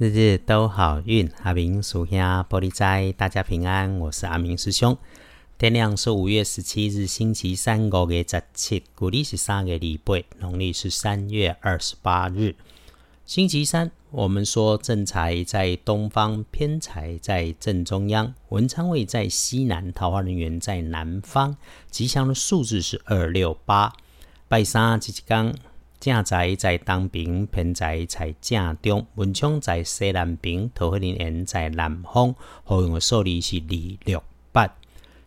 日日都好运，阿明属下玻璃斋，大家平安。我是阿明师兄。天亮是五月十七日，星期三，五月十七，古历是三月礼拜，农历是三月二十八日，星期三。我们说正财在东方，偏财在正中央，文昌位在西南，桃花人员在南方。吉祥的数字是二六八。拜三吉吉刚。正在在东边，偏在在正中，文昌在西南边，桃花林园在南方。好用的数字是二六八。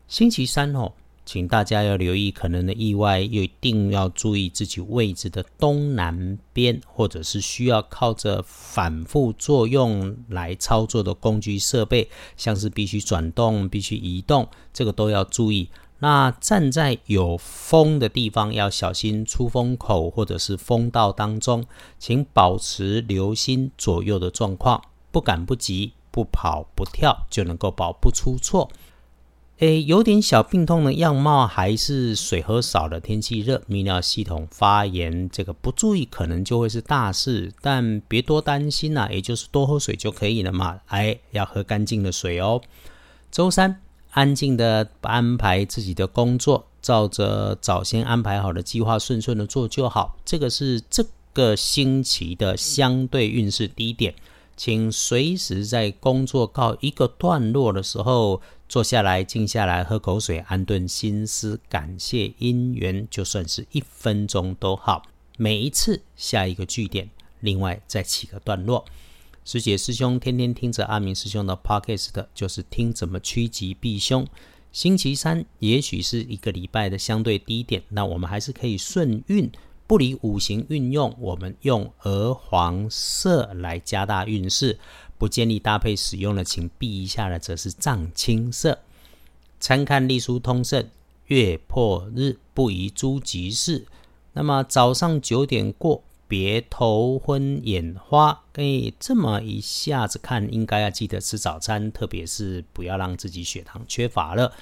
星期三哦，请大家要留意可能的意外，又一定要注意自己位置的东南边，或者是需要靠着反复作用来操作的工具设备，像是必须转动、必须移动，这个都要注意。那站在有风的地方，要小心出风口或者是风道当中，请保持留心左右的状况，不赶不急，不跑不跳，就能够保不出错。诶，有点小病痛的样貌，还是水喝少了，天气热，泌尿系统发炎，这个不注意可能就会是大事，但别多担心呐，也就是多喝水就可以了嘛。哎，要喝干净的水哦。周三。安静的安排自己的工作，照着早先安排好的计划顺顺的做就好。这个是这个星期的相对运势低点，请随时在工作告一个段落的时候，坐下来静下来喝口水，安顿心思，感谢姻缘，就算是一分钟都好。每一次下一个句点，另外再起个段落。师姐师兄天天听着阿明师兄的 podcast，就是听怎么趋吉避凶。星期三也许是一个礼拜的相对低点，那我们还是可以顺运，不离五行运用。我们用鹅黄色来加大运势，不建议搭配使用的，请避一下的，则是藏青色。参看隶书通胜，月破日不宜诸吉事。那么早上九点过。别头昏眼花，以这么一下子看，应该要记得吃早餐，特别是不要让自己血糖缺乏了。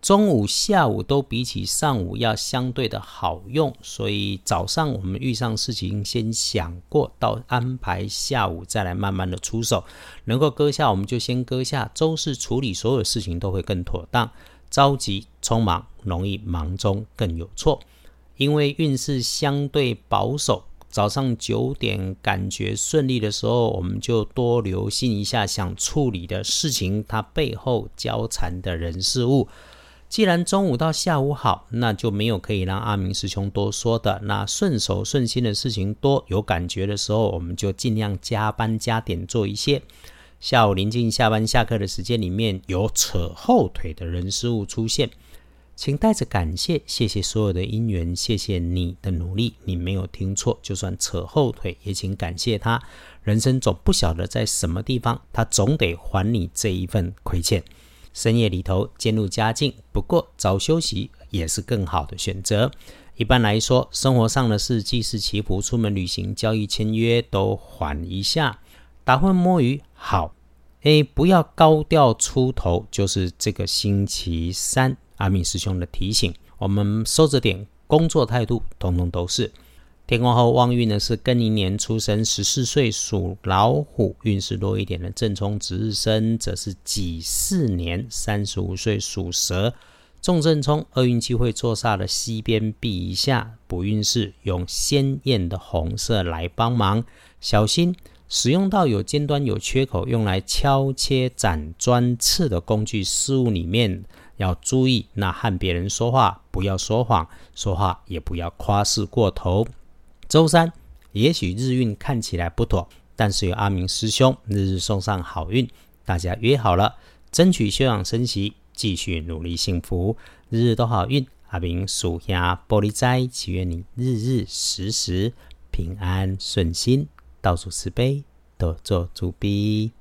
中午、下午都比起上午要相对的好用，所以早上我们遇上事情，先想过到安排下午再来慢慢的出手，能够搁下我们就先搁下。周四处理所有事情都会更妥当，着急匆忙容易忙中更有错，因为运势相对保守。早上九点感觉顺利的时候，我们就多留心一下想处理的事情，它背后交缠的人事物。既然中午到下午好，那就没有可以让阿明师兄多说的。那顺手顺心的事情多，有感觉的时候，我们就尽量加班加点做一些。下午临近下班下课的时间里面，有扯后腿的人事物出现。请带着感谢，谢谢所有的因缘，谢谢你的努力，你没有听错。就算扯后腿，也请感谢他。人生总不晓得在什么地方，他总得还你这一份亏欠。深夜里头渐入佳境，不过早休息也是更好的选择。一般来说，生活上的事，祭祀祈福、出门旅行、交易签约，都缓一下。打混摸鱼好，诶，不要高调出头。就是这个星期三。阿明师兄的提醒，我们收着点，工作态度通通都是。天宫后旺运呢是庚寅年出生，十四岁属老虎，运势弱一点的正冲值日生则是己巳年，三十五岁属蛇，重正冲，厄运机会坐煞的西边避一下，补运势用鲜艳的红色来帮忙，小心使用到有尖端有缺口，用来敲切斩砖刺的工具事物里面。要注意，那和别人说话不要说谎，说话也不要夸饰过头。周三，也许日运看起来不妥，但是有阿明师兄日日送上好运，大家约好了，争取休养生息，继续努力幸福，日日都好运。阿明属下玻璃斋，祈愿你日日时时平安顺心，到处慈悲，多做主逼。